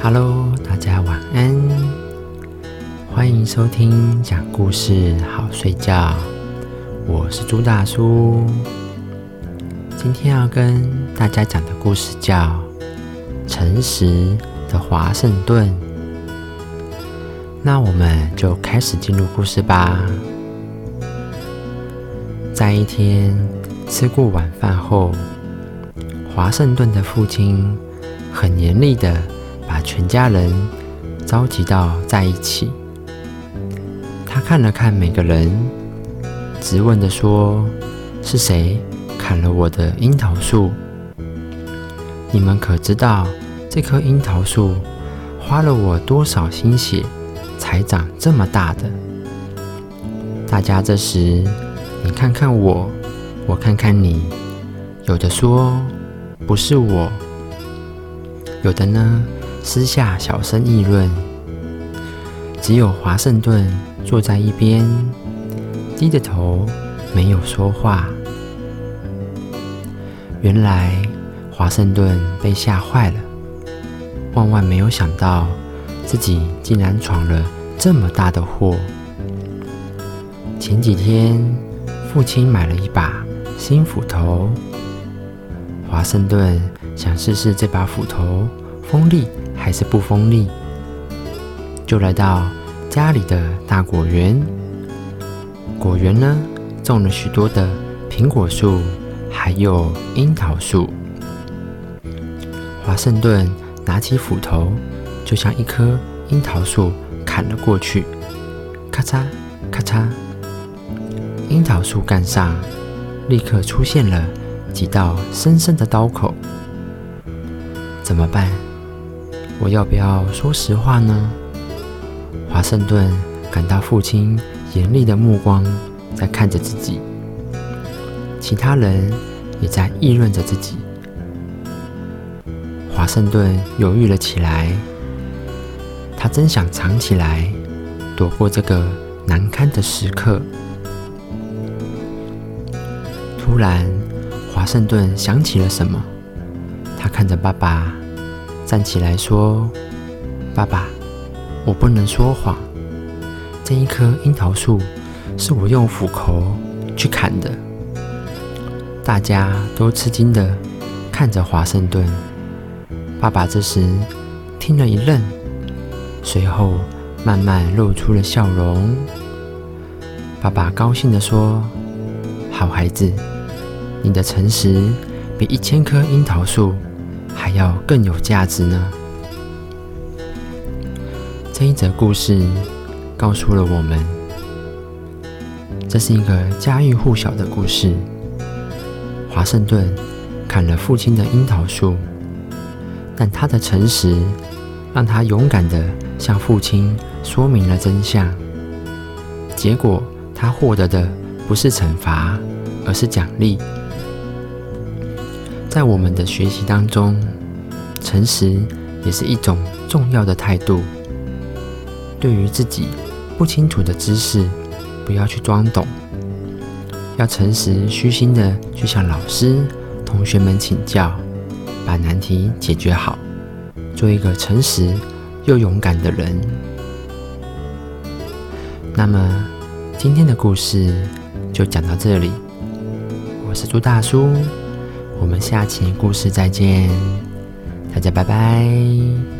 Hello，大家晚安，欢迎收听讲故事好睡觉，我是朱大叔。今天要跟大家讲的故事叫《诚实的华盛顿》，那我们就开始进入故事吧。在一天吃过晚饭后，华盛顿的父亲很严厉的。把全家人召集到在一起。他看了看每个人，直问的说：“是谁砍了我的樱桃树？你们可知道这棵樱桃树花了我多少心血才长这么大的？”大家这时，你看看我，我看看你，有的说不是我，有的呢私下小声议论，只有华盛顿。坐在一边，低着头，没有说话。原来华盛顿被吓坏了，万万没有想到自己竟然闯了这么大的祸。前几天，父亲买了一把新斧头，华盛顿想试试这把斧头锋利还是不锋利，就来到。家里的大果园，果园呢种了许多的苹果树，还有樱桃树。华盛顿拿起斧头，就像一棵樱桃树砍了过去，咔嚓咔嚓，樱桃树干上立刻出现了几道深深的刀口。怎么办？我要不要说实话呢？华盛顿感到父亲严厉的目光在看着自己，其他人也在议论着自己。华盛顿犹豫了起来，他真想藏起来，躲过这个难堪的时刻。突然，华盛顿想起了什么，他看着爸爸，站起来说：“爸爸。”我不能说谎。这一棵樱桃树是我用斧头去砍的。大家都吃惊的看着华盛顿。爸爸这时听了一愣，随后慢慢露出了笑容。爸爸高兴的说：“好孩子，你的诚实比一千棵樱桃树还要更有价值呢。”这一则故事告诉了我们，这是一个家喻户晓的故事。华盛顿砍了父亲的樱桃树，但他的诚实让他勇敢的向父亲说明了真相。结果，他获得的不是惩罚，而是奖励。在我们的学习当中，诚实也是一种重要的态度。对于自己不清楚的知识，不要去装懂，要诚实虚心的去向老师、同学们请教，把难题解决好，做一个诚实又勇敢的人。那么，今天的故事就讲到这里。我是朱大叔，我们下期故事再见，大家拜拜。